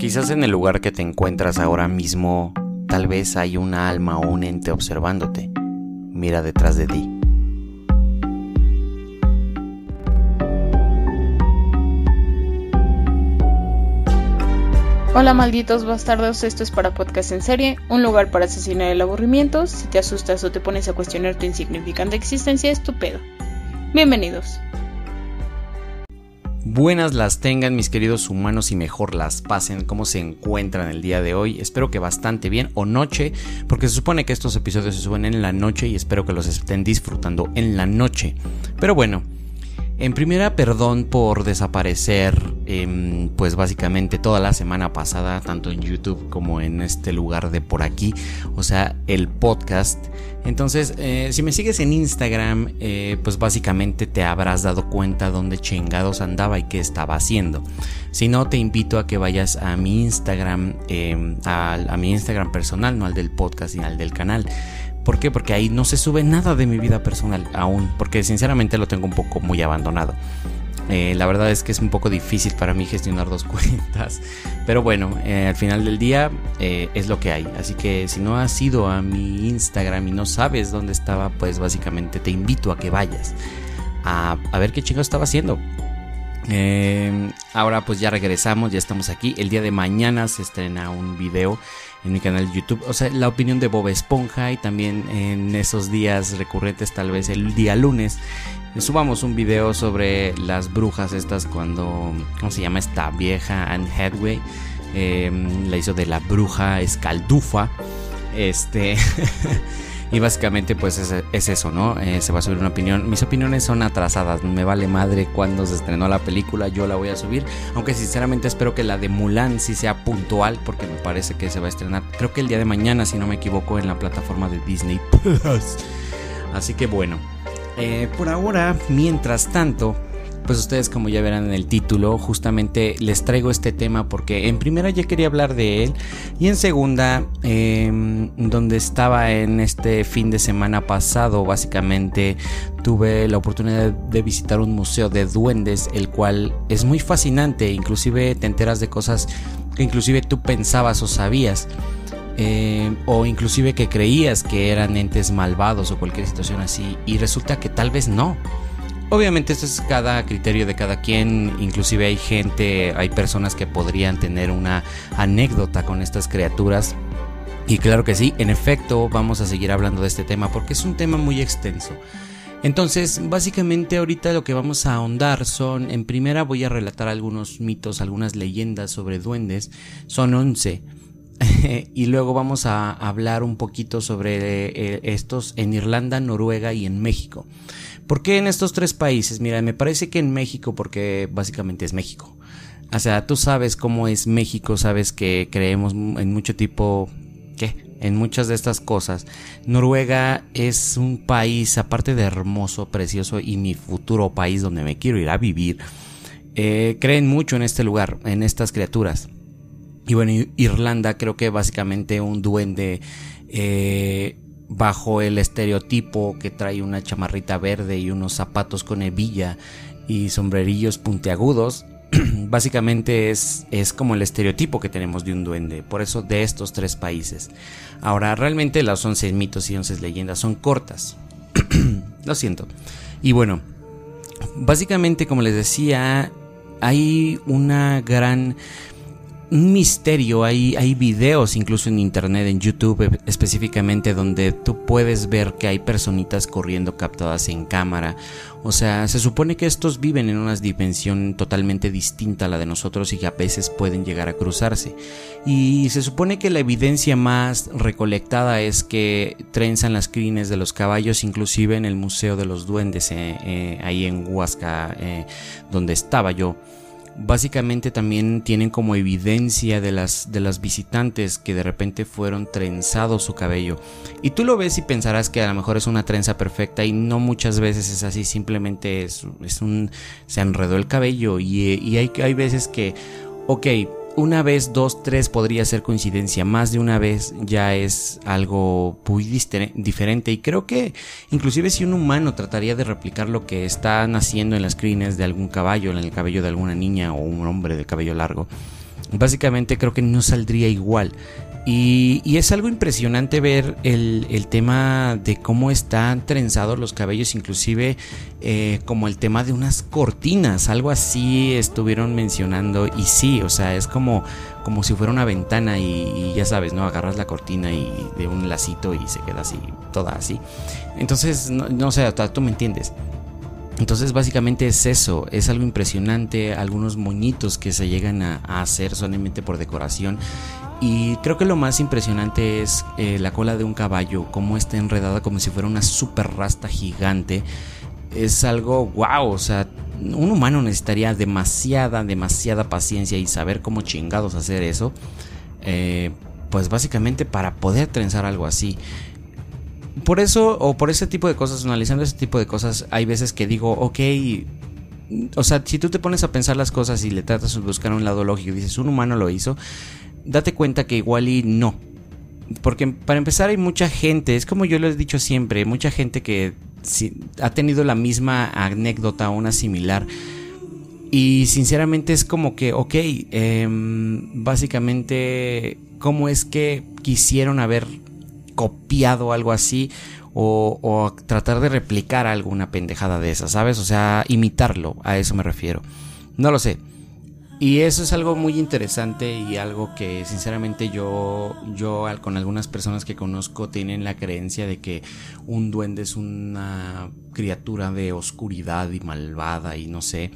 Quizás en el lugar que te encuentras ahora mismo, tal vez hay un alma o un ente observándote. Mira detrás de ti. Hola malditos bastardos, esto es para Podcast en Serie, un lugar para asesinar el aburrimiento, si te asustas o te pones a cuestionar tu insignificante existencia es tu pedo. Bienvenidos. Buenas las tengan mis queridos humanos y mejor las pasen. ¿Cómo se encuentran el día de hoy? Espero que bastante bien o noche, porque se supone que estos episodios se suben en la noche y espero que los estén disfrutando en la noche. Pero bueno, en primera, perdón por desaparecer, em, pues básicamente toda la semana pasada, tanto en YouTube como en este lugar de por aquí, o sea, el podcast. Entonces, eh, si me sigues en Instagram, eh, pues básicamente te habrás dado cuenta dónde chingados andaba y qué estaba haciendo. Si no, te invito a que vayas a mi Instagram, em, a, a mi Instagram personal, no al del podcast ni al del canal. ¿Por qué? Porque ahí no se sube nada de mi vida personal aún, porque sinceramente lo tengo un poco muy abandonado. Eh, la verdad es que es un poco difícil para mí gestionar dos cuentas. Pero bueno, eh, al final del día eh, es lo que hay. Así que si no has ido a mi Instagram y no sabes dónde estaba, pues básicamente te invito a que vayas a, ver qué chingo estaba haciendo. ahora pues ya regresamos, ya estamos aquí. El día de mañana se estrena un video en mi canal de YouTube. O sea, la opinión de Bob Esponja y también en esos días recurrentes, tal vez el día lunes, subamos un video sobre las brujas estas cuando, ¿cómo se llama esta vieja? Anne Hathaway. Em, la hizo de la bruja escaldufa. Este... Y básicamente pues es, eso, ¿no? Eh, se va a subir una opinión. Mis opiniones son atrasadas, me vale madre cuando se estrenó la película, yo la voy a subir. Aunque sinceramente espero que la de Mulan sí sea puntual porque me parece que se va a estrenar, creo que el día de mañana, si no me equivoco, en la plataforma de Disney Plus. Así que bueno, eh, por ahora, mientras tanto pues ustedes como ya verán en el título, justamente les traigo este tema porque en primera ya quería hablar de él y en segunda, em, donde estaba en este fin de semana pasado, básicamente tuve la oportunidad de visitar un museo de duendes, el cual es muy fascinante, inclusive te enteras de cosas que inclusive tú pensabas o sabías. Em, o inclusive que creías que eran entes malvados o cualquier situación así y resulta que tal vez no. Obviamente esto es cada criterio de cada quien, inclusive hay gente, hay personas que podrían tener una anécdota con estas criaturas. Y claro que sí, en efecto vamos a seguir hablando de este tema porque es un tema muy extenso. Entonces, básicamente ahorita lo que vamos a ahondar son, en primera voy a relatar algunos mitos, algunas leyendas sobre duendes, son 11. y luego vamos a hablar un poquito sobre eh, estos en Irlanda, Noruega y en México. ¿Por qué en estos tres países? Mira, me parece que en México, porque básicamente es México. O sea, tú sabes cómo es México, sabes que creemos en mucho tipo, ¿qué? En muchas de estas cosas. Noruega es un país, aparte de hermoso, precioso y mi futuro país donde me quiero ir a vivir, eh, creen mucho en este lugar, en estas criaturas. Y bueno, Irlanda creo que básicamente un duende eh, bajo el estereotipo que trae una chamarrita verde y unos zapatos con hebilla y sombrerillos puntiagudos, básicamente es, es como el estereotipo que tenemos de un duende, por eso de estos tres países. Ahora, realmente las 11 mitos y 11 leyendas son cortas, lo siento. Y bueno, básicamente como les decía, hay una gran un misterio. Hay, hay videos incluso en internet, en YouTube e, específicamente, donde tú puedes ver que hay personitas corriendo captadas en cámara. O sea, se supone que estos viven en una dimensión totalmente distinta a la de nosotros y que a veces pueden llegar a cruzarse. Y se supone que la evidencia más recolectada es que trenzan las crines de los caballos, inclusive en el Museo de los Duendes, eh, eh, ahí en Huasca, eh, donde estaba yo básicamente también tienen como evidencia de las, de las visitantes que de repente fueron trenzados su cabello. Y tú lo ves y pensarás que a lo mejor es una trenza perfecta y no muchas veces es así, simplemente es, es un... se enredó el cabello y, y hay, hay veces que, ok, una vez, dos, tres podría ser coincidencia, más de una vez ya es algo muy diferente y creo que inclusive si un humano trataría de replicar lo que están haciendo en las crines de algún caballo, en el cabello de alguna niña o un hombre de cabello largo, básicamente creo que no saldría igual. Y, es algo impresionante ver el, tema de cómo están trenzados los cabellos, inclusive eh, como el tema de unas cortinas, algo así estuvieron mencionando. Y sí, o sea, es como, como si fuera una ventana y, ya sabes, ¿no? Agarras la cortina y de un lacito y se queda así, toda así. Entonces, no, sé, tú me entiendes. Entonces básicamente es eso, es algo impresionante, algunos moñitos que se llegan a hacer solamente por decoración y creo que lo más impresionante es eh, la cola de un caballo, cómo está enredada como si fuera una super rasta gigante. Es algo wow, o sea, un humano necesitaría demasiada, demasiada paciencia y saber cómo chingados hacer eso. Eh, pues básicamente para poder trenzar algo así. Por eso, o por ese tipo de cosas, analizando ese tipo de cosas, hay veces que digo, ok, o sea, si tú te pones a pensar las cosas y le tratas de buscar un lado lógico y dices, un humano lo hizo, date cuenta que igual y no. Porque para empezar hay mucha gente, es como yo lo he dicho siempre, mucha gente que ha tenido la misma anécdota o una similar. Y sinceramente es como que, ok, em, básicamente, ¿cómo es que quisieron haber copiado algo así? O, o, tratar de replicar alguna pendejada de esa, ¿sabes? O sea, imitarlo, a eso me refiero. No lo sé. Y eso es algo muy interesante y algo que sinceramente yo, yo con algunas personas que conozco tienen la creencia de que un duende es una criatura de oscuridad y malvada y no sé.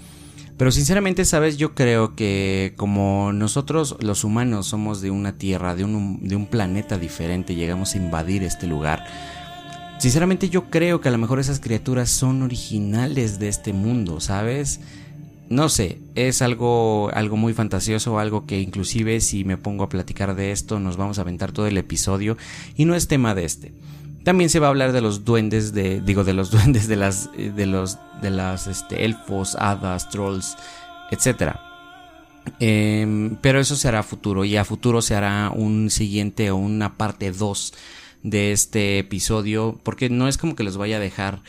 Pero sinceramente, sabes, yo creo que como nosotros los humanos somos de una tierra, de un, de un planeta diferente, llegamos a invadir este lugar. Sinceramente yo creo que a lo mejor esas criaturas son originales de este mundo, ¿sabes? No sé, es algo, algo muy fantasioso, algo que inclusive si me pongo a platicar de esto nos vamos a aventar todo el episodio y no es tema de este. También se va a hablar de los duendes de, digo, de los duendes de las, de los, de las, este, elfos, hadas, trolls, etcétera. Em, pero eso se hará a futuro y a futuro se hará un siguiente o una parte 2 de este episodio porque no es como que los vaya a dejar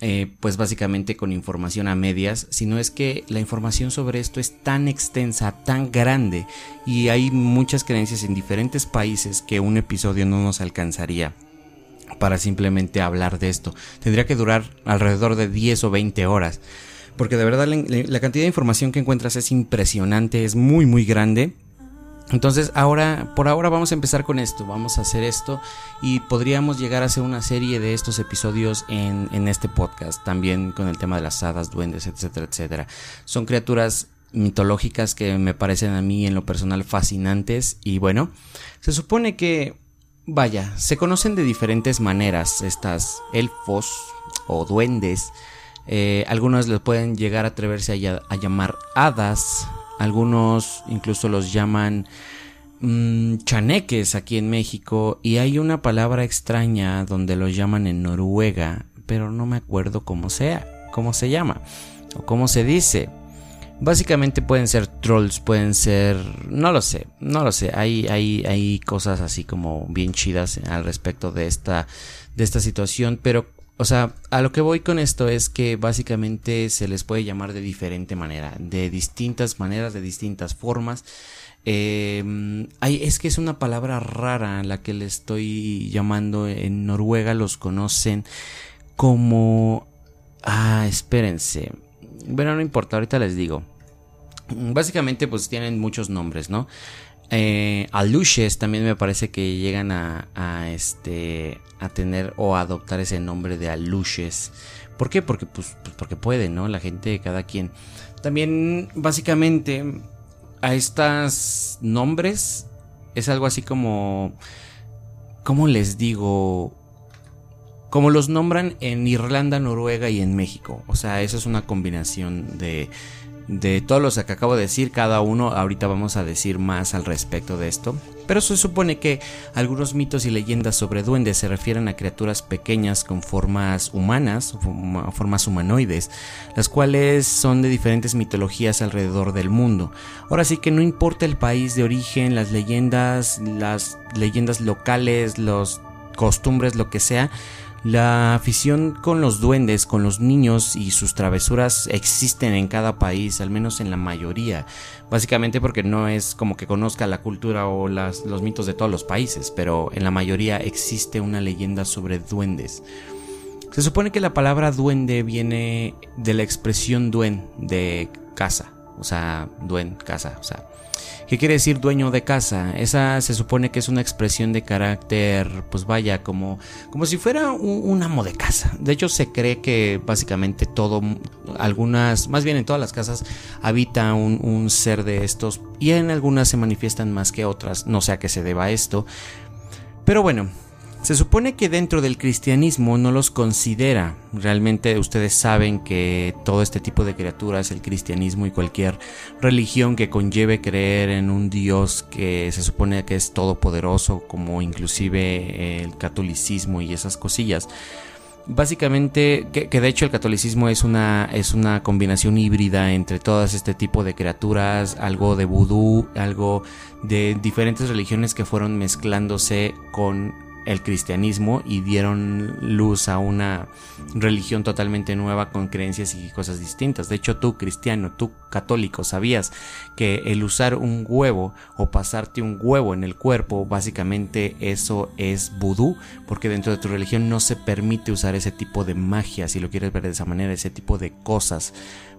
eh, pues básicamente con información a medias, sino es que la información sobre esto es tan extensa, tan grande y hay muchas creencias en diferentes países que un episodio no nos alcanzaría para simplemente hablar de esto. Tendría que durar alrededor de 10 o 20 horas. Porque de verdad la cantidad de información que encuentras es impresionante, es muy muy grande entonces ahora, por ahora vamos a empezar con esto, vamos a hacer esto y podríamos llegar a hacer una serie de estos episodios en, este podcast, también con el tema de las hadas, duendes, etcétera, etcétera. Son criaturas mitológicas que me parecen a mí en lo personal fascinantes y bueno, se supone que, vaya, se conocen de diferentes maneras estas elfos o duendes. Eh, algunos les pueden llegar a atreverse a llamar hadas, algunos incluso los llaman mm, chaneques aquí en México y hay una palabra extraña donde los llaman en Noruega, pero no me acuerdo cómo sea, cómo se llama o cómo se dice. Básicamente pueden ser trolls, pueden ser, no lo sé, no lo sé. Hay, hay, hay cosas así como bien chidas al respecto de esta, de esta situación, pero o sea, a lo que voy con esto es que básicamente se les puede llamar de diferente manera, de distintas maneras, de distintas formas. Em, es que es una palabra rara la que le estoy llamando. En Noruega los conocen como... Ah, espérense. Bueno, no importa, ahorita les digo. Básicamente pues tienen muchos nombres, ¿no? Eh, también me parece que llegan a, a, este a tener o a adoptar ese nombre de aluches. ¿Por qué? Porque pues, pues, porque puede, ¿no? La gente, cada quien. También básicamente a estos nombres es algo así como ¿cómo les digo? Como los nombran en Irlanda, Noruega y en México. O sea, eso es una combinación de de todos los que acabo de decir, cada uno, ahorita vamos a decir más al respecto de esto. Pero se supone que algunos mitos y leyendas sobre duendes se refieren a criaturas pequeñas con formas humanas, formas humanoides, las cuales son de diferentes mitologías alrededor del mundo. Ahora sí que no importa el país de origen, las leyendas, las leyendas locales, los costumbres, lo que sea, La afición con los duendes, con los niños y sus travesuras existen en cada país, al menos en la mayoría. Básicamente porque no es como que conozca la cultura o los mitos de todos los países, pero en la mayoría existe una leyenda sobre duendes. Se supone que la palabra duende viene de la expresión duen de casa, o sea, duen, casa, o sea, ¿Qué quiere decir dueño de casa? Esa se supone que es una expresión de carácter, pues vaya, como, como si fuera un, amo de casa. De hecho, se cree que básicamente todo, algunas, más bien en todas las casas, habita un, un ser de estos y en algunas se manifiestan más que otras. No sé a qué se deba esto. Pero bueno, se supone que dentro del cristianismo no los considera. Realmente ustedes saben que todo este tipo de criaturas, el cristianismo y cualquier religión que conlleve creer en un Dios que se supone que es todopoderoso, como inclusive el catolicismo y esas cosillas, básicamente que, de hecho el catolicismo es una es una combinación híbrida entre todas este tipo de criaturas algo de vudú algo de diferentes religiones que fueron mezclándose con el cristianismo y dieron luz a una religión totalmente nueva con creencias y cosas distintas. De hecho, tú cristiano, tú católico, sabías que el usar un huevo o pasarte un huevo en el cuerpo, básicamente eso es vudú, porque dentro de tu religión no se permite usar ese tipo de magia, si lo quieres ver de esa manera, ese tipo de cosas.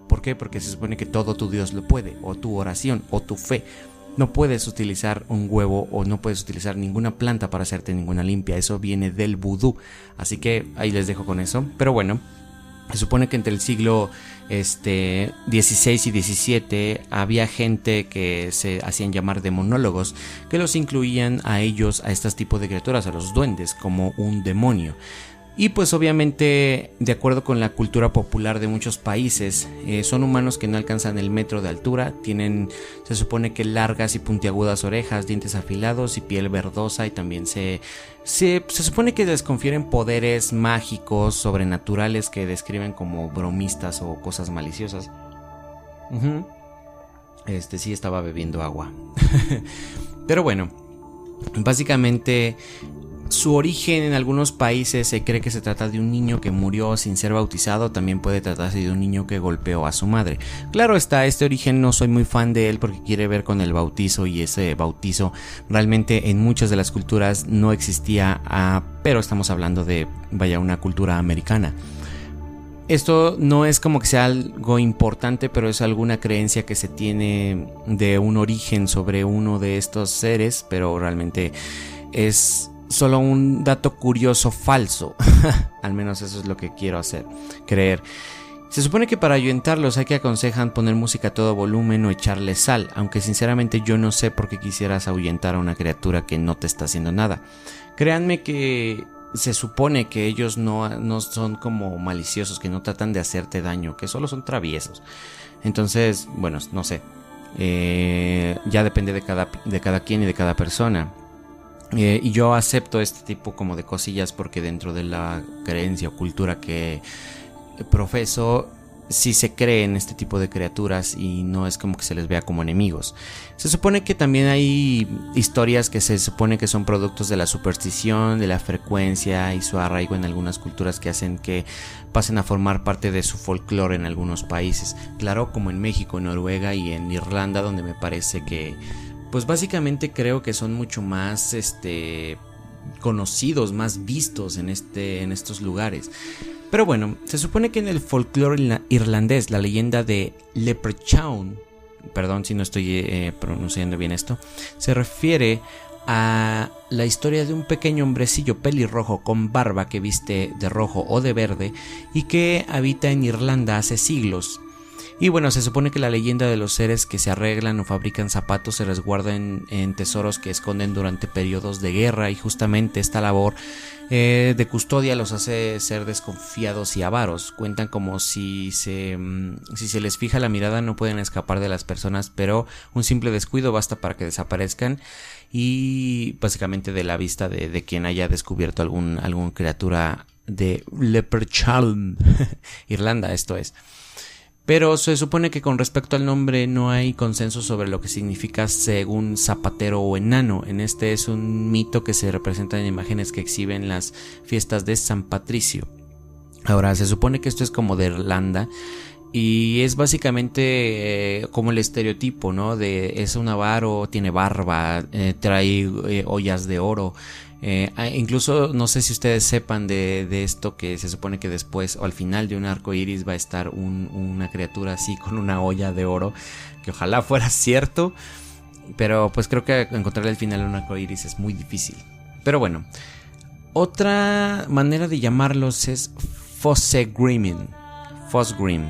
¿Por qué? Porque se supone que todo tu Dios lo puede, o tu oración, o tu fe no puedes utilizar un huevo o no puedes utilizar ninguna planta para hacerte ninguna limpia. Eso viene del vudú. Así que ahí les dejo con eso. Pero bueno, se supone que entre el siglo este, 16 y 17 había gente que se hacían llamar demonólogos que los incluían a ellos, a estos tipos de criaturas, a los duendes, como un demonio. Y pues obviamente, de acuerdo con la cultura popular de muchos países, eh, son humanos que no alcanzan el metro de altura, tienen, se supone que largas y puntiagudas orejas, dientes afilados y piel verdosa y también se, se, supone que les confieren poderes mágicos, sobrenaturales que describen como bromistas o cosas maliciosas. Este sí estaba bebiendo agua. Pero bueno, básicamente su origen en algunos países se cree que se trata de un niño que murió sin ser bautizado, también puede tratarse de un niño que golpeó a su madre. Claro está, este origen no soy muy fan de él porque quiere ver con el bautizo y ese bautizo realmente en muchas de las culturas no existía, ah, pero estamos hablando de, vaya, una cultura americana. Esto no es como que sea algo importante, pero es alguna creencia que se tiene de un origen sobre uno de estos seres, pero realmente es solo un dato curioso falso. Al menos eso es lo que quiero hacer, creer. Se supone que para ayuntarlos hay que aconsejan poner música a todo volumen o echarle sal, aunque sinceramente yo no sé por qué quisieras ahuyentar a una criatura que no te está haciendo nada. Créanme que se supone que ellos no, no son como maliciosos, que no tratan de hacerte daño, que solo son traviesos. Entonces, bueno, no sé. Eh, ya depende de cada, de cada quien y de cada persona. Eh, y yo acepto este tipo como de cosillas porque dentro de la creencia o cultura que profeso, sí se cree en este tipo de criaturas y no es como que se les vea como enemigos. Se supone que también hay historias que se supone que son productos de la superstición, de la frecuencia y su arraigo en algunas culturas que hacen que pasen a formar parte de su folclore en algunos países. Claro, como en México, Noruega y en Irlanda, donde me parece que pues básicamente creo que son mucho más este conocidos, más vistos en este en estos lugares. Pero bueno, se supone que en el folclore irlandés la leyenda de Leprechaun, perdón si no estoy eh, pronunciando bien esto, se refiere a la historia de un pequeño hombrecillo pelirrojo con barba que viste de rojo o de verde y que habita en Irlanda hace siglos. Y bueno, se supone que la leyenda de los seres que se arreglan o fabrican zapatos se resguarda en, tesoros que esconden durante periodos de guerra y justamente esta labor eh, de custodia los hace ser desconfiados y avaros. Cuentan como si se, mm, si se les fija la mirada no pueden escapar de las personas, pero un simple descuido basta para que desaparezcan y básicamente de la vista de, quien haya descubierto algún, criatura de Leprechaun, Irlanda esto es. Pero se supone que con respecto al nombre no hay consenso sobre lo que significa según zapatero o enano. En este es un mito que se representa en imágenes que exhiben las fiestas de San Patricio. Ahora, se supone que esto es como de Irlanda. Y es básicamente eh, como el estereotipo, ¿no? De es un avaro, tiene barba, eh, trae eh, ollas de oro. Ah, incluso no sé si ustedes sepan de, esto que se supone que después o al final de un arco iris va a estar una criatura así con una olla de oro. Que ojalá fuera cierto. Pero pues creo que encontrar el final de un arco iris es muy difícil. Pero bueno. Otra manera de llamarlos es Fossegrimin. Fossgrim.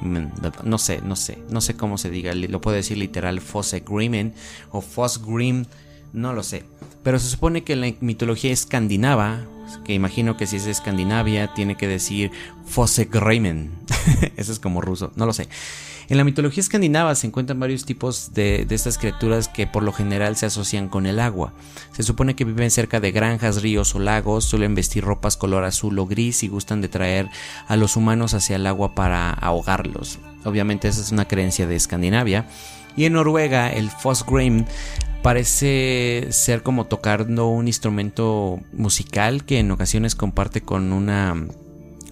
Mm, no sé, no sé, no sé cómo se diga, lo puedo decir literal Fossegrimen o Fossgrim, no lo sé. Pero se supone que en la mitología escandinava, que imagino que si es de Escandinavia, tiene que decir Fossegrimen. Eso es como ruso, no lo sé. En la mitología escandinava se encuentran varios tipos de, estas criaturas que por lo general se asocian con el agua. Se supone que viven cerca de granjas, ríos o lagos, suelen vestir ropas color azul o gris y gustan de traer a los humanos hacia el agua para ahogarlos. Obviamente esa es una creencia de Escandinavia. Y en Noruega el Fosgrim parece ser como tocando un instrumento musical que en ocasiones comparte con una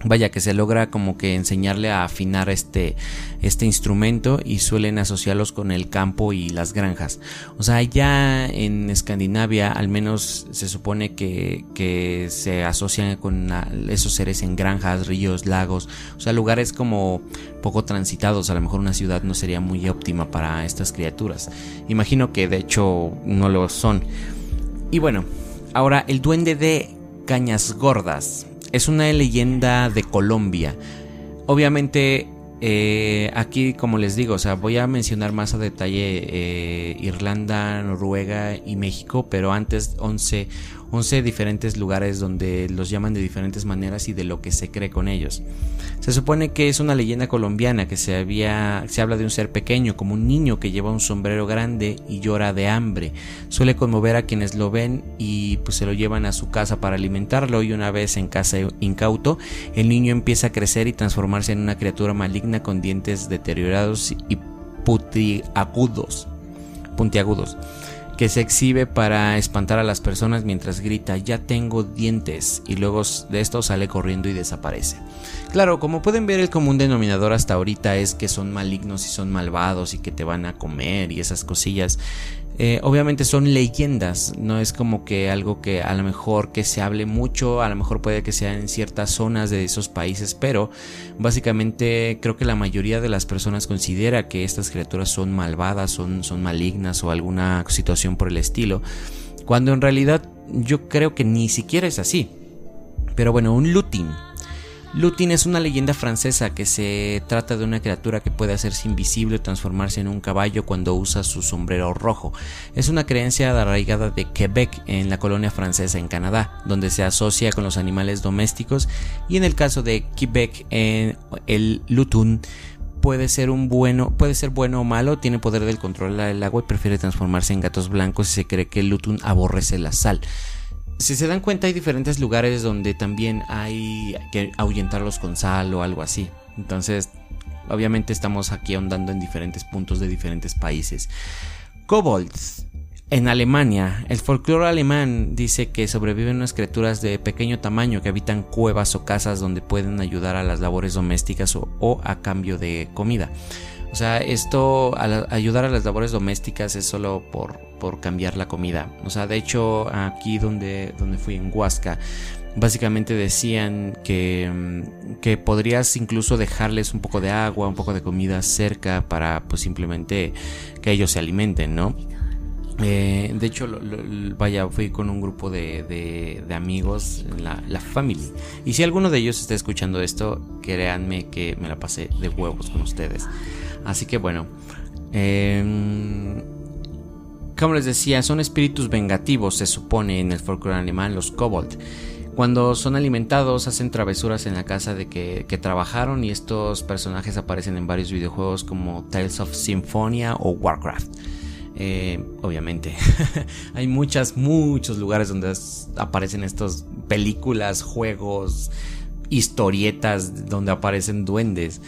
vaya que se logra como que enseñarle a afinar este, este instrumento y suelen asociarlos con el campo y las granjas. O sea, ya en Escandinavia al menos se supone que, que se asocian con esos seres en granjas, ríos, lagos, o sea, lugares como poco transitados. A lo mejor una ciudad no sería muy óptima para estas criaturas. Imagino que de hecho no lo son. Y bueno, ahora el duende de Cañas Gordas es una leyenda de Colombia. Obviamente eh, aquí, como les digo, o sea, voy a mencionar más a detalle eh, Irlanda, Noruega y México, pero antes 11, 11 diferentes lugares donde los llaman de diferentes maneras y de lo que se cree con ellos. Se supone que es una leyenda colombiana que se, había, se habla de un ser pequeño, como un niño que lleva un sombrero grande y llora de hambre. Suele conmover a quienes lo ven y pues se lo llevan a su casa para alimentarlo y una vez en casa incauto, el niño empieza a crecer y transformarse en una criatura maligna con dientes deteriorados y puntiagudos. puntiagudos que se exhibe para espantar a las personas mientras grita ya tengo dientes y luego de esto sale corriendo y desaparece. Claro, como pueden ver el común denominador hasta ahorita es que son malignos y son malvados y que te van a comer y esas cosillas. Eh, obviamente son leyendas, no es como que algo que a lo mejor que se hable mucho, a lo mejor puede que sea en ciertas zonas de esos países, pero básicamente creo que la mayoría de las personas considera que estas criaturas son malvadas, son, son malignas o alguna situación por el estilo, cuando en realidad yo creo que ni siquiera es así. Pero bueno, un looting Lutin es una leyenda francesa que se trata de una criatura que puede hacerse invisible o transformarse en un caballo cuando usa su sombrero rojo. Es una creencia arraigada de Quebec en la colonia francesa en Canadá, donde se asocia con los animales domésticos y en el caso de Quebec el Lutun puede ser un bueno, puede ser bueno o malo, tiene poder del control del agua y prefiere transformarse en gatos blancos y se cree que el Lutun aborrece la sal. Si se dan cuenta hay diferentes lugares donde también hay que ahuyentarlos con sal o algo así. Entonces, obviamente estamos aquí ahondando en diferentes puntos de diferentes países. Kobolds. En Alemania, el folclore alemán dice que sobreviven unas criaturas de pequeño tamaño que habitan cuevas o casas donde pueden ayudar a las labores domésticas o a cambio de comida. O sea, esto, al ayudar a las labores domésticas es solo por, por cambiar la comida. O sea, de hecho, aquí donde, donde fui en Huasca, básicamente decían que, mm, que podrías incluso dejarles un poco de agua, un poco de comida cerca para pues simplemente que ellos se alimenten, ¿no? Eh, de hecho, vaya, fui con un grupo de, de, amigos, la, la family. Y si alguno de ellos está escuchando esto, créanme que me la pasé de huevos con ustedes. Así que bueno. Em, como les decía, son espíritus vengativos, se supone en el folclore alemán, los kobold. Cuando son alimentados, hacen travesuras en la casa de que, trabajaron y estos personajes aparecen en varios videojuegos como Tales of Symphonia o Warcraft. Eh, obviamente, hay muchas, muchos lugares donde aparecen estas películas, juegos, historietas donde aparecen duendes.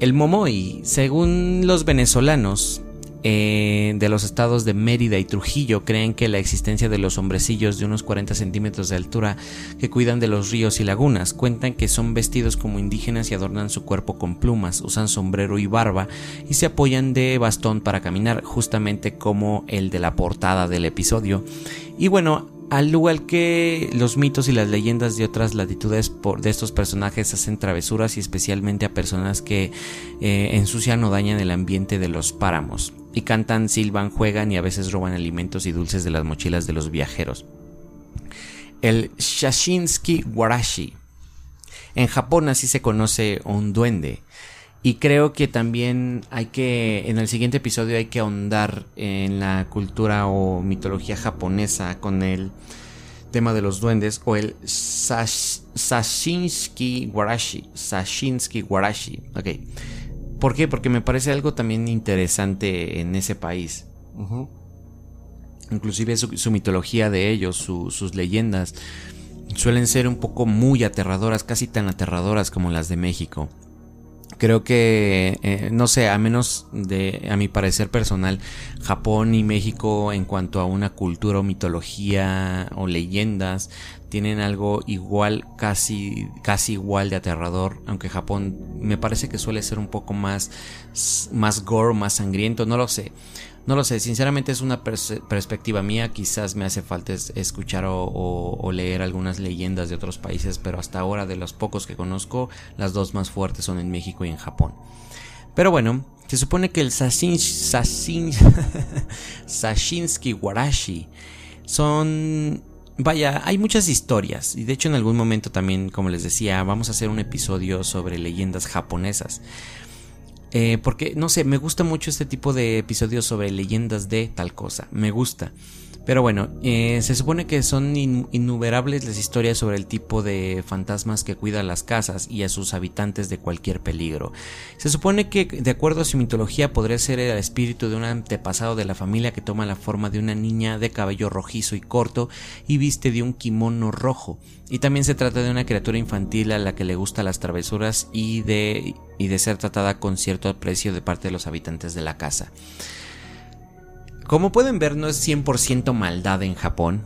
El Momoi, según los venezolanos, eh, de los estados de Mérida y Trujillo creen que la existencia de los hombrecillos de unos 40 centímetros de altura que cuidan de los ríos y lagunas cuentan que son vestidos como indígenas y adornan su cuerpo con plumas, usan sombrero y barba y se apoyan de bastón para caminar, justamente como el de la portada del episodio. Y bueno, al igual que los mitos y las leyendas de otras latitudes de estos personajes hacen travesuras y especialmente a personas que eh, ensucian o dañan el ambiente de los páramos. Y cantan, silban, juegan y a veces roban alimentos y dulces de las mochilas de los viajeros. El Shashinsky Warashi. En Japón así se conoce un duende. Y creo que también hay que, en el siguiente episodio hay que ahondar en la cultura o mitología japonesa con el tema de los duendes o el Sashinsky Warashi. Sashinsky Warashi. Ok. ¿Por qué? Porque me parece algo también interesante en ese país. Inclusive su, mitología de ellos, sus leyendas, suelen ser un poco muy aterradoras, casi tan aterradoras como las de México creo que, eh, no sé, a menos de, a mi parecer personal, Japón y México en cuanto a una cultura o mitología o leyendas tienen algo igual, casi, casi igual de aterrador, aunque Japón me parece que suele ser un poco más, más gore, más sangriento, no lo sé. No lo sé, sinceramente es una perspectiva mía, quizás me hace falta escuchar o, leer algunas leyendas de otros países, pero hasta ahora de los pocos que conozco, las dos más fuertes son en México y en Japón. Pero bueno, se supone que el Sashin, Sashinsky Warashi son... Vaya, hay muchas historias y de hecho en algún momento también, como les decía, vamos a hacer un episodio sobre leyendas japonesas. Eh, porque, no sé, me gusta mucho este tipo de episodios sobre leyendas de tal cosa. Me gusta. Pero bueno, eh, se supone que son innumerables las historias sobre el tipo de fantasmas que cuida las casas y a sus habitantes de cualquier peligro. Se supone que, de acuerdo a su mitología, podría ser el espíritu de un antepasado de la familia que toma la forma de una niña de cabello rojizo y corto y viste de un kimono rojo. Y también se trata de una criatura infantil a la que le gustan las travesuras y de, y de ser tratada con cierto aprecio de parte de los habitantes de la casa. Como pueden ver, no es 100% maldad en Japón.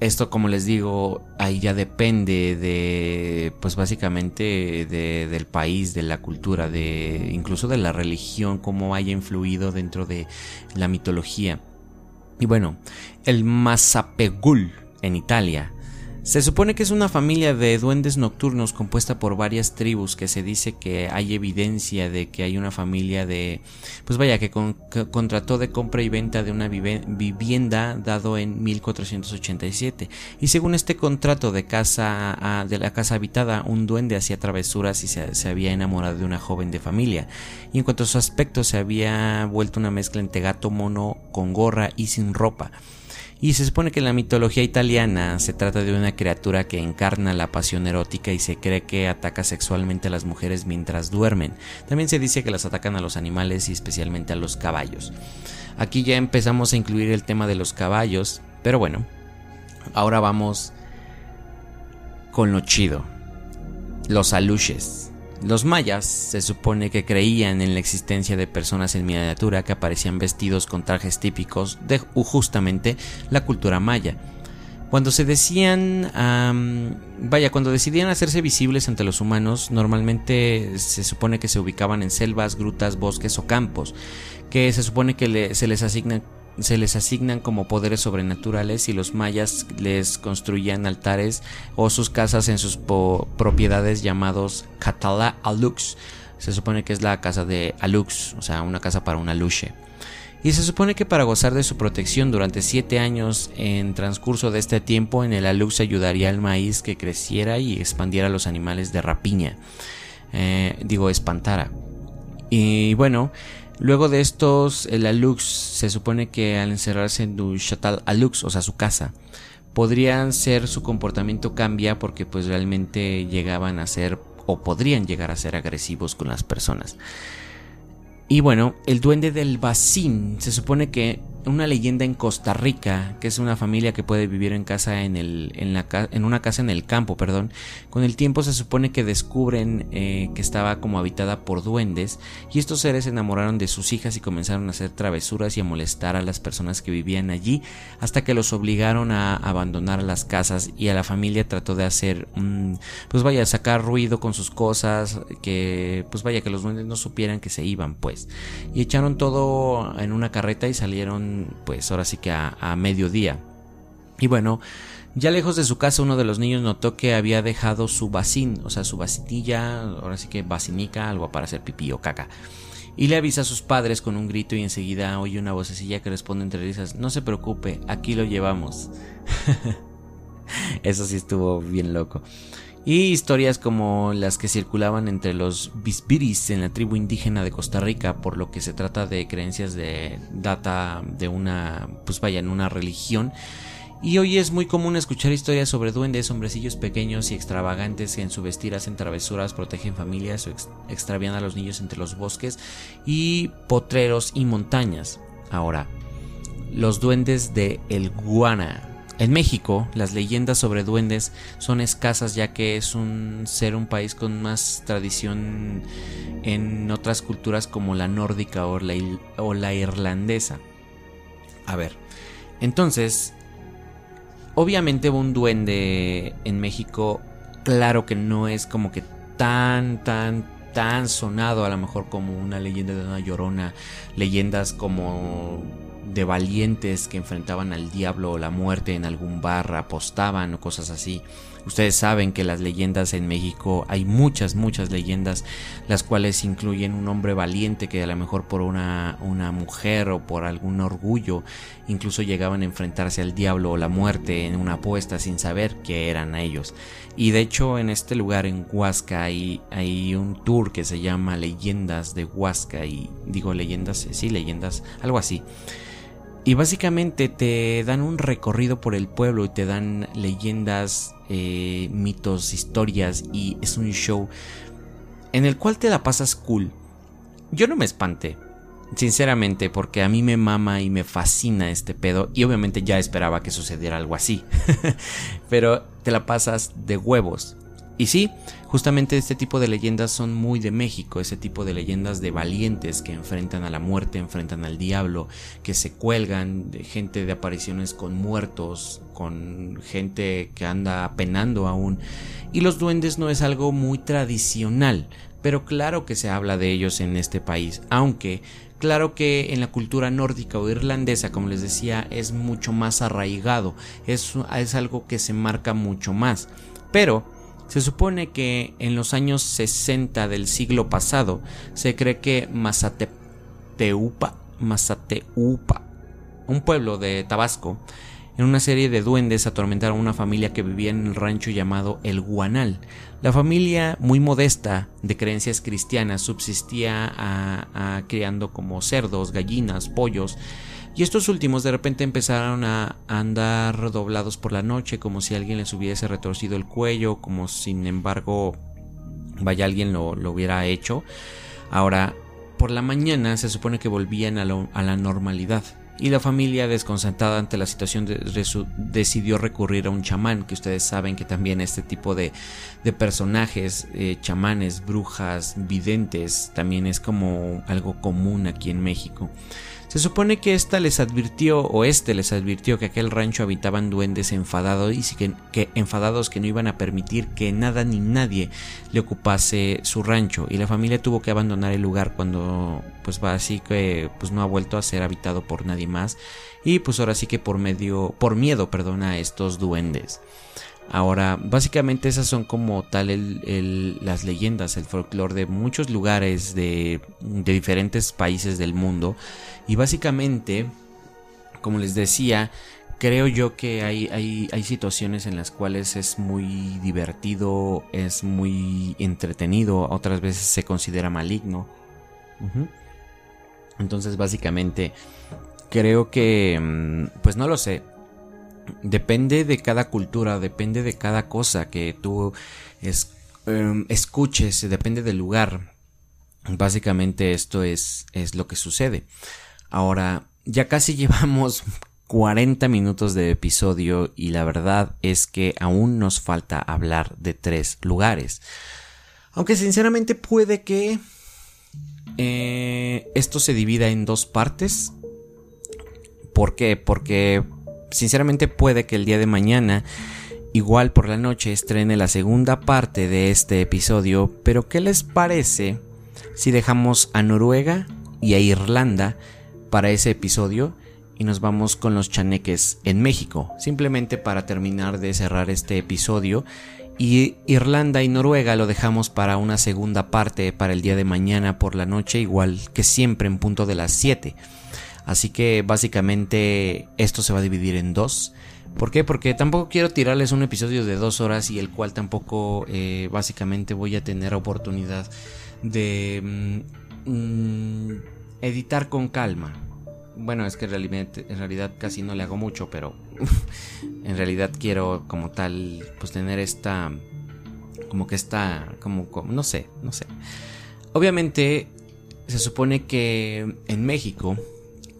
Esto, como les digo, ahí ya depende de, pues básicamente del país, de la cultura, de incluso de la religión, cómo haya influido dentro de la mitología. Y bueno, el Masapegul en Italia se supone que es una familia de duendes nocturnos compuesta por varias tribus que se dice que hay evidencia de que hay una familia de, pues vaya, que, contrató de compra y venta de una vivienda dado en 1487. Y según este contrato de casa de la casa habitada, un duende hacía travesuras y se, se había enamorado de una joven de familia. Y en cuanto a su aspecto se había vuelto una mezcla entre gato mono con gorra y sin ropa. Y se supone que en la mitología italiana se trata de una criatura que encarna la pasión erótica y se cree que ataca sexualmente a las mujeres mientras duermen. También se dice que las atacan a los animales y especialmente a los caballos. Aquí ya empezamos a incluir el tema de los caballos, pero bueno, ahora vamos con lo chido. Los aluches. Los mayas se supone que creían en la existencia de personas en miniatura que aparecían vestidos con trajes típicos de justamente la cultura maya. Cuando se decían, vaya, cuando decidían hacerse visibles ante los humanos, normalmente se supone que se ubicaban en selvas, grutas, bosques o campos, que se supone que se les asignan se les asignan como poderes sobrenaturales y los mayas les construían altares o sus casas en sus propiedades llamados Catala Alux. Se supone que es la casa de Alux, o sea, una casa para una luche. Y se supone que para gozar de su protección durante siete años, en transcurso de este tiempo, en el Alux ayudaría al maíz que creciera y expandiera los animales de rapiña. Eh, digo, espantara. Y bueno, Luego de estos, el Alux se supone que al encerrarse en du Chatal Alux, o sea, su casa, podrían ser su comportamiento cambia porque pues realmente llegaban a ser o podrían llegar a ser agresivos con las personas. Y bueno, el duende del Bacín se supone que una leyenda en Costa Rica, que es una familia que puede vivir en casa en, el, en, la, en una casa en el campo, perdón. Con el tiempo se supone que descubren eh, que estaba como habitada por duendes y estos seres se enamoraron de sus hijas y comenzaron a hacer travesuras y a molestar a las personas que vivían allí hasta que los obligaron a abandonar las casas y a la familia trató de hacer, pues vaya, sacar ruido con sus cosas, que pues vaya, que los duendes no supieran que se iban pues. Y echaron todo en una carreta y salieron pues ahora sí que a, mediodía. Y bueno, ya lejos de su casa uno de los niños notó que había dejado su vacín, o sea, su vacinilla, ahora sí que vacinica, algo para hacer pipí o caca. Y le avisa a sus padres con un grito y enseguida oye una vocecilla que responde entre risas, no se preocupe, aquí lo llevamos. Eso sí estuvo bien loco y historias como las que circulaban entre los bisbiris en la tribu indígena de Costa Rica, por lo que se trata de creencias de data de una, pues vaya, en una religión. Y hoy es muy común escuchar historias sobre duendes, hombrecillos pequeños y extravagantes que en su vestir hacen travesuras, protegen familias o extravían a los niños entre los bosques y potreros y montañas. Ahora, los duendes de El Guana en México, las leyendas sobre duendes son escasas ya que es un ser un país con más tradición en otras culturas como la nórdica o la, o la irlandesa. A ver, entonces, obviamente un duende en México, claro que no es como que tan, tan, tan sonado a lo mejor como una leyenda de una llorona, leyendas como de valientes que enfrentaban al diablo o la muerte en algún bar, apostaban o cosas así. Ustedes saben que las leyendas en México hay muchas, muchas leyendas, las cuales incluyen un hombre valiente que a lo mejor por una, una mujer o por algún orgullo incluso llegaban a enfrentarse al diablo o la muerte en una apuesta sin saber que eran ellos. Y de hecho en este lugar en Huasca hay, hay un tour que se llama Leyendas de Huasca y digo leyendas, sí, leyendas, algo así. Y básicamente te dan un recorrido por el pueblo y te dan leyendas, eh, mitos, historias y es un show en el cual te la pasas cool. Yo no me espanté, sinceramente, porque a mí me mama y me fascina este pedo y obviamente ya esperaba que sucediera algo así. Pero te la pasas de huevos. Y sí, justamente este tipo de leyendas son muy de México, ese tipo de leyendas de valientes que enfrentan a la muerte, enfrentan al diablo, que se cuelgan, gente de apariciones con muertos, con gente que anda penando aún. Y los duendes no es algo muy tradicional, pero claro que se habla de ellos en este país, aunque Claro que en la cultura nórdica o irlandesa, como les decía, es mucho más arraigado, es algo que se marca mucho más. Pero se supone que en los años 60 del siglo pasado se cree que Mazateupa, Mazateupa, un pueblo de Tabasco, en una serie de duendes atormentaron a una familia que vivía en el rancho llamado El Guanal. La familia, muy modesta, de creencias cristianas, subsistía a criando como cerdos, gallinas, pollos, y estos últimos de repente empezaron a andar doblados por la noche como si alguien les hubiese retorcido el cuello, como sin embargo vaya alguien lo, hubiera hecho. Ahora, por la mañana se supone que volvían a, la normalidad. Y la familia, desconcertada ante la situación, decidió recurrir a un chamán, que ustedes saben que también este tipo de, personajes, eh, chamanes, brujas, videntes, también es como algo común aquí en México. Se supone que esta les advirtió, o este les advirtió que aquel rancho habitaban duendes enfadados y que, que, enfadados que no iban a permitir que nada ni nadie le ocupase su rancho. Y la familia tuvo que abandonar el lugar cuando, pues va así que, pues no ha vuelto a ser habitado por nadie más. Y pues ahora sí que por medio, por miedo, perdona, a estos duendes. Ahora, básicamente esas son como tal las leyendas, el folclore de muchos lugares de, diferentes países del mundo. Y básicamente, como les decía, creo yo que hay, hay, situaciones en las cuales es muy divertido, es muy entretenido, otras veces se considera maligno. Entonces, básicamente, creo que, mm, pues no lo sé, depende de cada cultura, depende de cada cosa que tú em, escuches, depende del lugar. Básicamente esto es, es lo que sucede. Ahora, ya casi llevamos 40 minutos de episodio y la verdad es que aún nos falta hablar de tres lugares. Aunque sinceramente puede que eh, esto se divida en dos partes. ¿Por qué? Porque sinceramente puede que el día de mañana, igual por la noche, estrene la segunda parte de este episodio. Pero ¿qué les parece si dejamos a Noruega y a Irlanda para ese episodio? y nos vamos con los chaneques en México, simplemente para terminar de cerrar este episodio y Irlanda y Noruega lo dejamos para una segunda parte para el día de mañana por la noche, igual que siempre en punto de las 7. Así que básicamente esto se va a dividir en dos. ¿Por qué? Porque tampoco quiero tirarles un episodio de dos horas y el cual tampoco eh, básicamente voy a tener oportunidad de mm, mm, editar con calma. Bueno, es que en realidad, casi no le hago mucho, pero en realidad quiero como tal, pues tener esta, como que está, como, no sé, no sé. Obviamente se supone que en México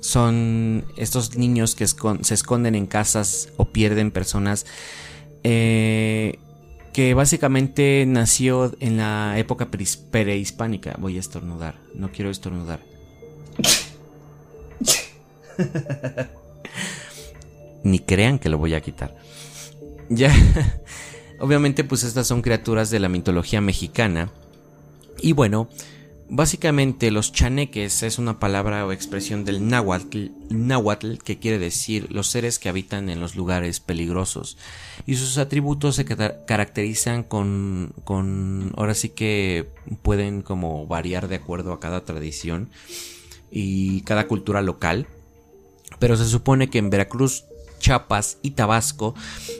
son estos niños que se esconden en casas o pierden personas eh, que básicamente nació en la época prehispánica. Voy a estornudar, no quiero estornudar. Ni crean que lo voy a quitar. Ya. Obviamente, pues estas son criaturas de la mitología mexicana. Y bueno, básicamente los chaneques es una palabra o expresión del náhuatl, que quiere decir los seres que habitan en los lugares peligrosos. Y sus atributos se caracterizan con, con ahora sí que pueden como variar de acuerdo a cada tradición y cada cultura local pero se supone que en Veracruz, Chiapas y Tabasco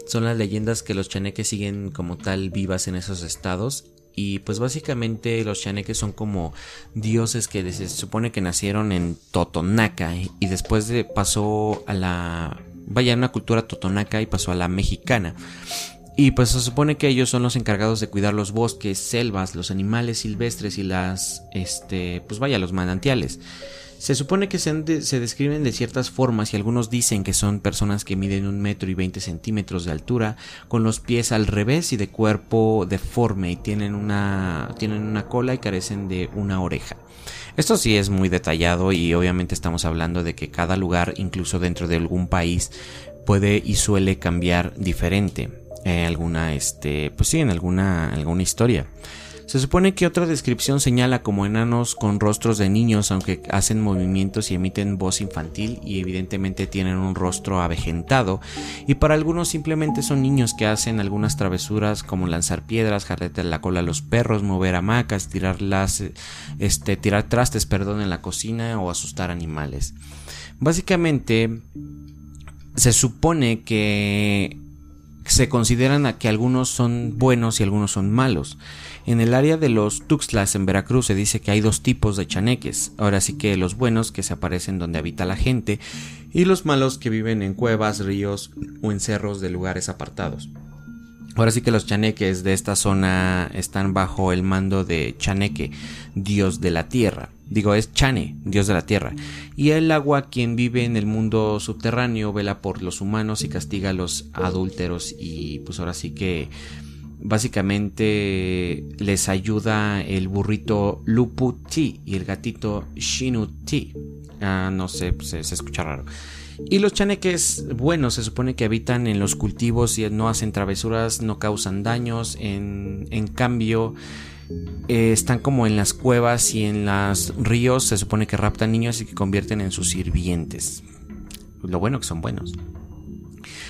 son las leyendas que los chaneques siguen como tal vivas en esos estados y pues básicamente los chaneques son como dioses que se supone que nacieron en Totonaca y después de pasó a la vaya una cultura totonaca y pasó a la mexicana. Y pues se supone que ellos son los encargados de cuidar los bosques, selvas, los animales silvestres y las este pues vaya los manantiales. Se supone que se, describen de ciertas formas y algunos dicen que son personas que miden un metro y 20 centímetros de altura, con los pies al revés y de cuerpo deforme y tienen una, tienen una cola y carecen de una oreja. Esto sí es muy detallado y obviamente estamos hablando de que cada lugar, incluso dentro de algún país, puede y suele cambiar diferente. Eh, alguna, este, pues sí, en alguna, alguna historia. Se supone que otra descripción señala como enanos con rostros de niños, aunque hacen movimientos y emiten voz infantil y evidentemente tienen un rostro avejentado, y para algunos simplemente son niños que hacen algunas travesuras como lanzar piedras, jarrete la cola a los perros, mover hamacas, tirar, este, tirar trastes perdón, en la cocina o asustar animales. Básicamente, se supone que se consideran que algunos son buenos y algunos son malos. En el área de los Tuxtlas en Veracruz se dice que hay dos tipos de chaneques. Ahora sí que los buenos que se aparecen donde habita la gente y los malos que viven en cuevas, ríos o en cerros de lugares apartados. Ahora sí que los chaneques de esta zona están bajo el mando de Chaneque, dios de la tierra. Digo, es Chane, dios de la tierra. Y el agua, quien vive en el mundo subterráneo, vela por los humanos y castiga a los adúlteros. Y pues ahora sí que básicamente les ayuda el burrito Lupu Ti y el gatito Shinu Ti. Ah, no sé, pues, se, escucha raro. Y los chaneques, bueno, se supone que habitan en los cultivos y no hacen travesuras, no causan daños. En, en cambio, eh, están como en las cuevas y en los ríos. Se supone que raptan niños y que convierten en sus sirvientes. Lo bueno que son buenos.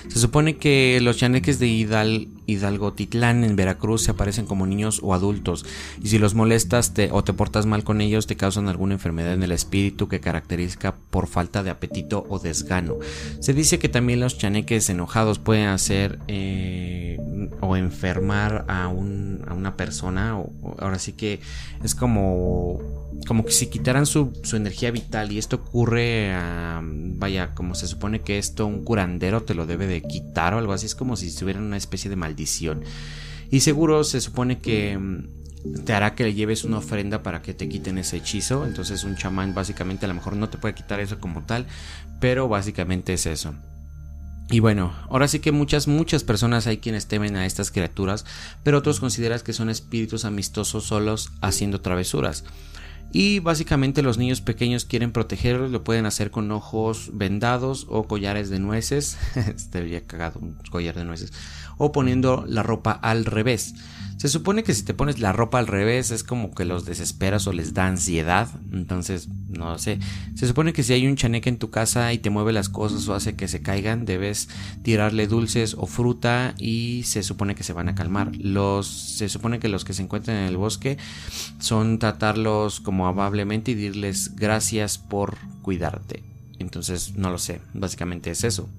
Se supone que los chaneques de Hidalgo Titlán en Veracruz se aparecen como niños o adultos y si los molestas o te portas mal con ellos te causan alguna enfermedad en el espíritu que caracteriza por falta de apetito o desgano. Se dice que también los chaneques enojados pueden hacer eh, o enfermar a, una persona o, ahora sí que es como como que si quitaran su, su, energía vital y esto ocurre a, vaya, como se supone que esto un curandero te lo debe de quitar o algo así, es como si estuviera en una especie de maldición. Y seguro se supone que mm, te hará que le lleves una ofrenda para que te quiten ese hechizo. Entonces un chamán básicamente a lo mejor no te puede quitar eso como tal, pero básicamente es eso. Y bueno, ahora sí que muchas, muchas personas hay quienes temen a estas criaturas, pero otros consideran que son espíritus amistosos solos haciendo travesuras. Y básicamente los niños pequeños quieren protegerlos, lo pueden hacer con ojos vendados o collares de nueces. Estaría cagado un collar de nueces. O poniendo la ropa al revés. Se supone que si te pones la ropa al revés es como que los desesperas o les da ansiedad. Entonces, no sé. Se supone que si hay un chaneque en tu casa y te mueve las cosas o hace que se caigan, debes tirarle dulces o fruta y se supone que se van a calmar. Los, se supone que los que se encuentran en el bosque son tratarlos como amablemente y dirles gracias por cuidarte. Entonces, no lo sé. Básicamente es eso.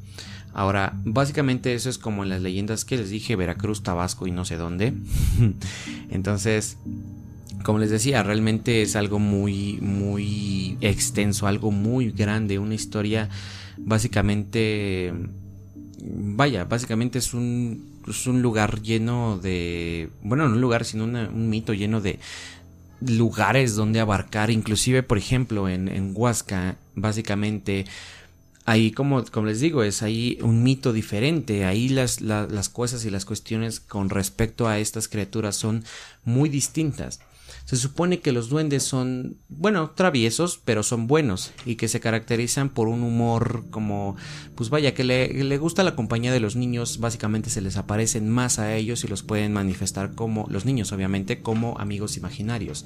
Ahora, básicamente eso es como en las leyendas que les dije, Veracruz, Tabasco y no sé dónde. Entonces, como les decía, realmente es algo muy, muy extenso, algo muy grande, una historia básicamente, vaya, básicamente es un, un lugar lleno de, bueno, no un lugar, sino un mito lleno de lugares donde abarcar, inclusive, por ejemplo, en, en Huasca, básicamente ahí como, como les digo, es ahí un mito diferente, ahí las, las cosas y las cuestiones con respecto a estas criaturas son muy distintas. Se supone que los duendes son, bueno, traviesos, pero son buenos y que se caracterizan por un humor como, pues vaya, que le, le, gusta la compañía de los niños, básicamente se les aparecen más a ellos y los pueden manifestar como, los niños obviamente, como amigos imaginarios.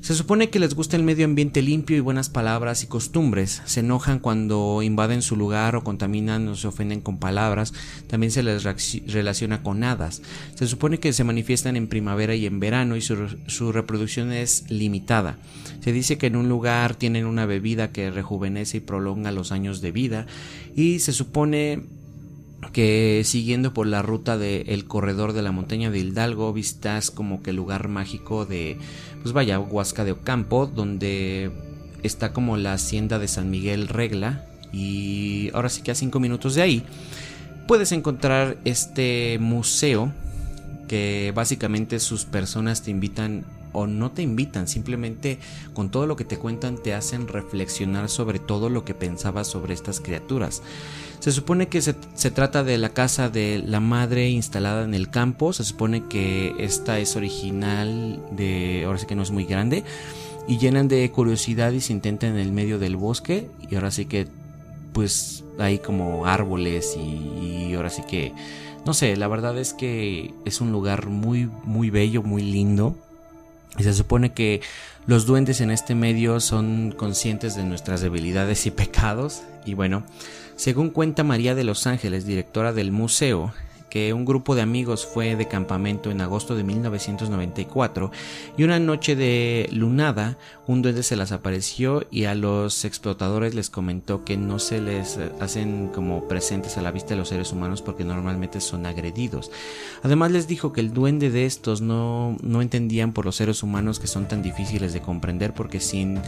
Se supone que les gusta el medio ambiente limpio y buenas palabras y costumbres. Se enojan cuando invaden su lugar o contaminan o se ofenden con palabras. También se les relaciona con hadas. Se supone que se manifiestan en primavera y en verano y su, reproducción es limitada. Se dice que en un lugar tienen una bebida que rejuvenece y prolonga los años de vida. Y se supone que siguiendo por la ruta del corredor de la montaña de Hidalgo vistas como que el lugar mágico de pues vaya Huasca de Ocampo donde está como la hacienda de San Miguel Regla y ahora sí que a cinco minutos de ahí puedes encontrar este museo que básicamente sus personas te invitan o no te invitan, simplemente con todo lo que te cuentan te hacen reflexionar sobre todo lo que pensabas sobre estas criaturas. Se supone que se, trata de la casa de la madre instalada en el campo, se supone que esta es original de, ahora sí que no es muy grande, y llenan de curiosidad y se intentan en el medio del bosque, y ahora sí que pues hay como árboles y, y ahora sí que no sé, la verdad es que es un lugar muy muy bello, muy lindo. Y se supone que los duendes en este medio son conscientes de nuestras debilidades y pecados. Y bueno, según cuenta María de los Ángeles, directora del museo, que un grupo de amigos fue de campamento en agosto de 1994 y una noche de lunada un duende se las apareció y a los explotadores les comentó que no se les hacen como presentes a la vista de los seres humanos porque normalmente son agredidos. Además les dijo que el duende de estos no, no entendían por los seres humanos que son tan difíciles de comprender porque sin,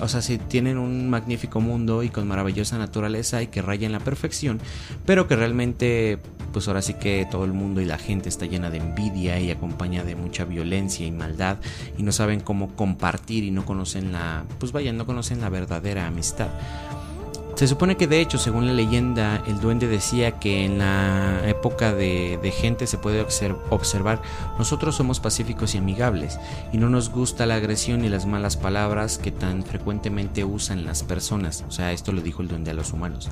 o sea, si tienen un magnífico mundo y con maravillosa naturaleza y que rayan la perfección, pero que realmente pues ahora sí que todo el mundo y la gente está llena de envidia y acompaña de mucha violencia y maldad y no saben cómo compartir y no conocen la, pues vaya, no conocen la verdadera amistad. Se supone que de hecho, según la leyenda, el duende decía que en la época de, de, gente se puede observar, nosotros somos pacíficos y amigables, y no nos gusta la agresión y las malas palabras que tan frecuentemente usan las personas. O sea, esto lo dijo el duende a los humanos.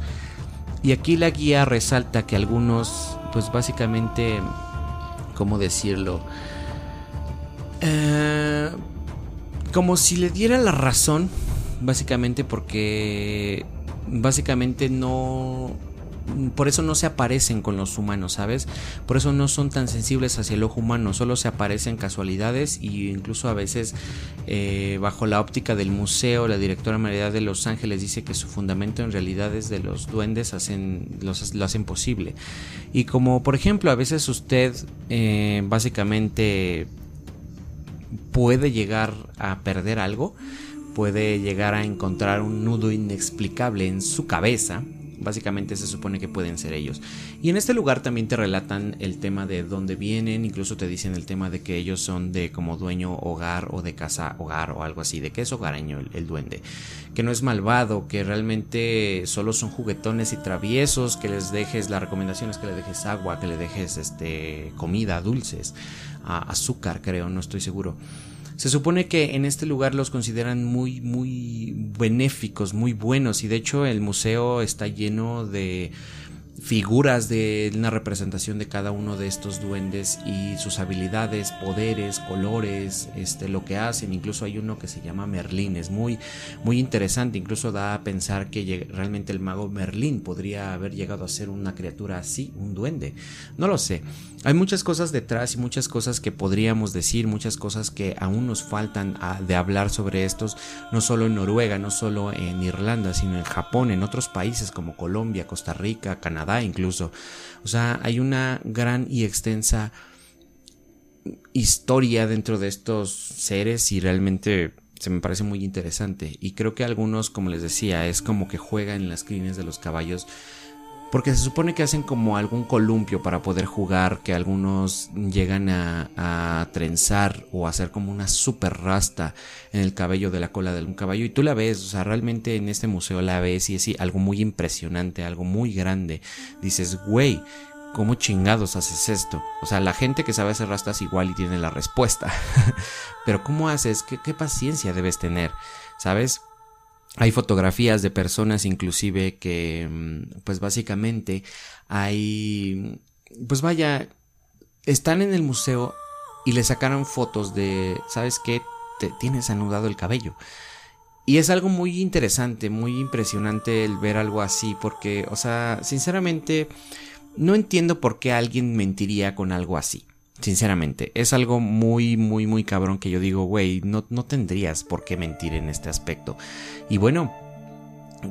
Y aquí la guía resalta que algunos, pues básicamente, ¿cómo decirlo? Eh, como si le diera la razón, básicamente porque básicamente no por eso no se aparecen con los humanos, ¿sabes? Por eso no son tan sensibles hacia el ojo humano, solo se aparecen casualidades e incluso a veces eh, bajo la óptica del museo, la directora María de Los Ángeles dice que su fundamento en realidad es de los duendes hacen, lo hacen posible. Y como por ejemplo a veces usted eh, básicamente puede llegar a perder algo, puede llegar a encontrar un nudo inexplicable en su cabeza, básicamente se supone que pueden ser ellos. Y en este lugar también te relatan el tema de dónde vienen, incluso te dicen el tema de que ellos son de como dueño hogar o de casa hogar o algo así, de que es hogareño el, duende, que no es malvado, que realmente solo son juguetones y traviesos, que les dejes, la recomendación es que le dejes agua, que le dejes este comida, dulces, azúcar creo, no estoy seguro. Se supone que en este lugar los consideran muy, muy benéficos, muy buenos y de hecho el museo está lleno de figuras de una representación de cada uno de estos duendes y sus habilidades, poderes, colores, este, lo que hacen. Incluso hay uno que se llama Merlín, es muy, muy interesante. Incluso da a pensar que realmente el mago Merlín podría haber llegado a ser una criatura así, un duende. No lo sé. Hay muchas cosas detrás y muchas cosas que podríamos decir, muchas cosas que aún nos faltan de hablar sobre estos, no solo en Noruega, no solo en Irlanda, sino en Japón, en otros países como Colombia, Costa Rica, Canadá incluso. O sea, hay una gran y extensa historia dentro de estos seres y realmente se me parece muy interesante. Y creo que algunos, como les decía, es como que juegan en las crines de los caballos porque se supone que hacen como algún columpio para poder jugar, que algunos llegan a, trenzar o hacer como una super rasta en el cabello de la cola de un caballo. Y tú la ves, o sea, realmente en este museo la ves y es algo muy impresionante, algo muy grande. Dices, güey, ¿cómo chingados haces esto? O sea, la gente que sabe hacer rastas igual y tiene la respuesta. Pero ¿cómo haces? ¿Qué, qué paciencia debes tener? ¿Sabes? Hay fotografías de personas inclusive que mm, pues básicamente hay pues vaya están en el museo y le sacaron fotos de ¿sabes qué? Te tienes anudado el cabello. Y es algo muy interesante, muy impresionante el ver algo así porque o sea, sinceramente no entiendo por qué alguien mentiría con algo así. Sinceramente, es algo muy, muy, muy cabrón que yo digo, güey, no, no tendrías por qué mentir en este aspecto. Y bueno,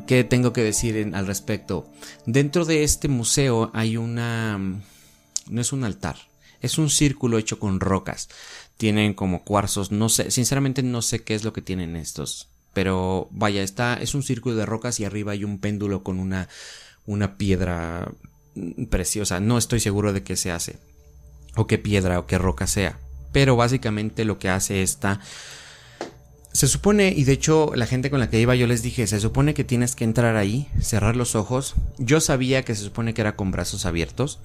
¿qué tengo que decir al respecto? Dentro de este museo hay una... no es un altar, es un círculo hecho con rocas. Tienen como cuarzos, no sé, sinceramente no sé qué es lo que tienen estos. Pero vaya, está, es un círculo de rocas y arriba hay un péndulo con una, una piedra preciosa. No estoy seguro de qué se hace o qué piedra o qué roca sea. Pero básicamente lo que hace esta... Se supone, y de hecho la gente con la que iba yo les dije, se supone que tienes que entrar ahí, cerrar los ojos. Yo sabía que se supone que era con brazos abiertos.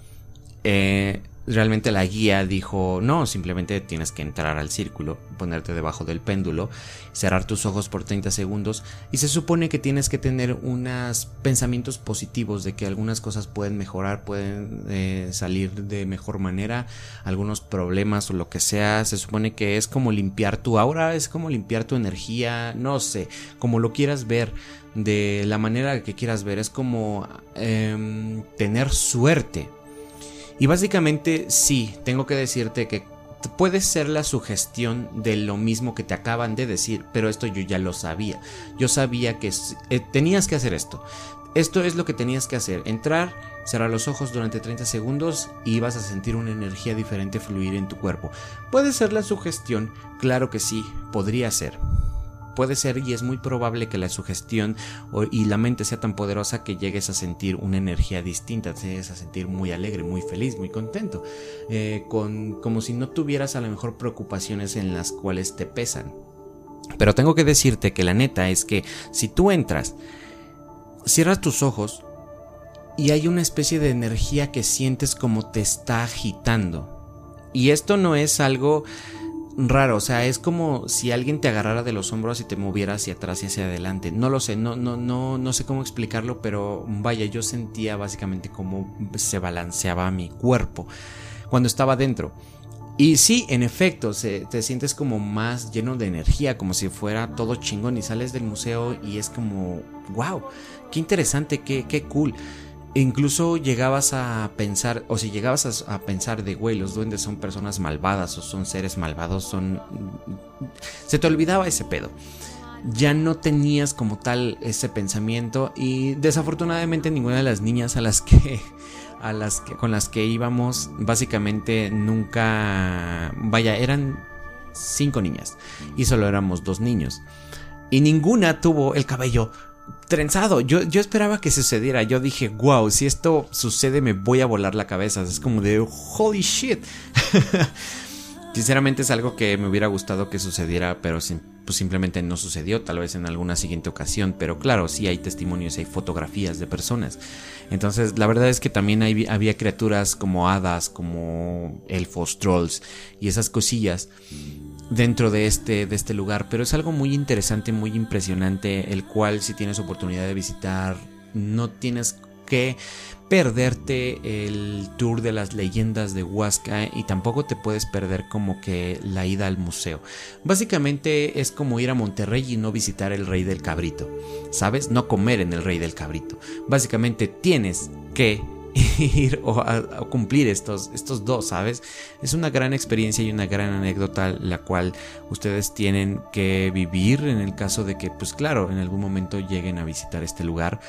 Eh, realmente la guía dijo, no, simplemente tienes que entrar al círculo, ponerte debajo del péndulo, cerrar tus ojos por 30 segundos y se supone que tienes que tener unos pensamientos positivos de que algunas cosas pueden mejorar, pueden eh, salir de mejor manera, algunos problemas o lo que sea, se supone que es como limpiar tu aura, es como limpiar tu energía, no sé, como lo quieras ver de la manera que quieras ver, es como em, tener suerte y básicamente sí, tengo que decirte que puede ser la sugestión de lo mismo que te acaban de decir, pero esto yo ya lo sabía. Yo sabía que eh, tenías que hacer esto. Esto es lo que tenías que hacer. Entrar, cerrar los ojos durante 30 segundos y vas a sentir una energía diferente fluir en tu cuerpo. ¿Puede ser la sugestión? Claro que sí, podría ser puede ser y es muy probable que la sugestión y la mente sea tan poderosa que llegues a sentir una energía distinta, te llegues a sentir muy alegre, muy feliz, muy contento, eh, con, como si no tuvieras a lo mejor preocupaciones en las cuales te pesan. Pero tengo que decirte que la neta es que si tú entras, cierras tus ojos y hay una especie de energía que sientes como te está agitando. Y esto no es algo raro, o sea, es como si alguien te agarrara de los hombros y te moviera hacia atrás y hacia adelante. No lo sé, no, no, no, no sé cómo explicarlo, pero vaya, yo sentía básicamente cómo se balanceaba mi cuerpo cuando estaba dentro. Y sí, en efecto, se, te sientes como más lleno de energía, como si fuera todo chingón y sales del museo y es como, wow, qué interesante, qué, qué cool incluso llegabas a pensar, o si llegabas a, pensar de, güey, los duendes son personas malvadas o son seres malvados, son... Se te olvidaba ese pedo. Ya no tenías como tal ese pensamiento y desafortunadamente ninguna de las niñas a las que... A las que, con las que íbamos, básicamente nunca, vaya, eran cinco niñas y solo éramos dos niños. Y ninguna tuvo el cabello trenzado. Yo, yo esperaba que sucediera. Yo dije, wow, si esto sucede me voy a volar la cabeza. Es como de, holy shit. Sinceramente es algo que me hubiera gustado que sucediera, pero pues simplemente no sucedió, tal vez en alguna siguiente ocasión. Pero claro, sí hay testimonios, hay fotografías de personas. Entonces, la verdad es que también había criaturas como hadas, como elfos, trolls y esas cosillas dentro de este, de este lugar. Pero es algo muy interesante, muy impresionante, el cual si tienes oportunidad de visitar, no tienes que perderte el tour de las leyendas de Huasca y tampoco te puedes perder como que la ida al museo. Básicamente es como ir a Monterrey y no visitar el Rey del Cabrito, ¿sabes? No comer en el Rey del Cabrito. Básicamente tienes que ir o cumplir estos, estos dos, ¿sabes? Es una gran experiencia y una gran anécdota la cual ustedes tienen que vivir en el caso de que, pues claro, en algún momento lleguen a visitar este lugar.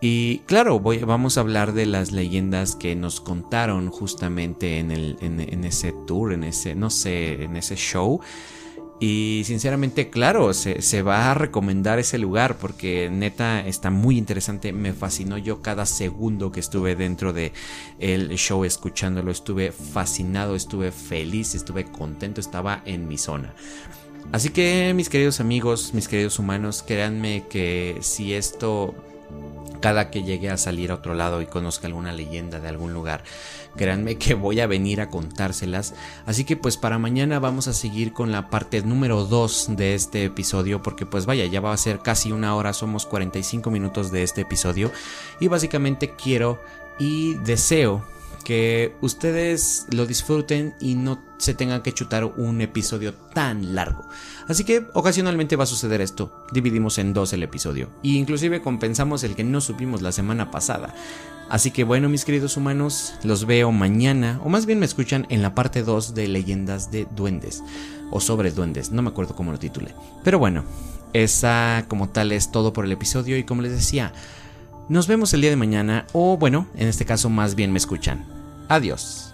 Y claro, voy, vamos a hablar de las leyendas que nos contaron justamente en, el, en ese tour, en ese, no sé, en ese show. Y sinceramente, claro, se, va a recomendar ese lugar porque neta está muy interesante. Me fascinó yo cada segundo que estuve dentro de show escuchándolo. Estuve fascinado, estuve feliz, estuve contento, estaba en mi zona. Así que mis queridos amigos, mis queridos humanos, créanme que si esto cada que llegue a salir a otro lado y conozca alguna leyenda de algún lugar, créanme que voy a venir a contárselas. Así que pues para mañana vamos a seguir con la parte número 2 de este episodio, porque pues vaya, ya va a ser casi una hora, somos 45 minutos de este episodio y básicamente quiero y deseo que ustedes lo disfruten y no se tengan que chutar un episodio tan largo. Así que ocasionalmente va a suceder esto. Dividimos en dos el episodio. E inclusive compensamos el que no supimos la semana pasada. Así que bueno, mis queridos humanos, los veo mañana, o más bien me escuchan en la parte 2 de Leyendas de Duendes, o sobre Duendes, no me acuerdo cómo lo titulé. Pero bueno, esa como tal es todo por el episodio y como les decía, nos vemos el día de mañana, o bueno, en este caso más bien me escuchan. Adiós.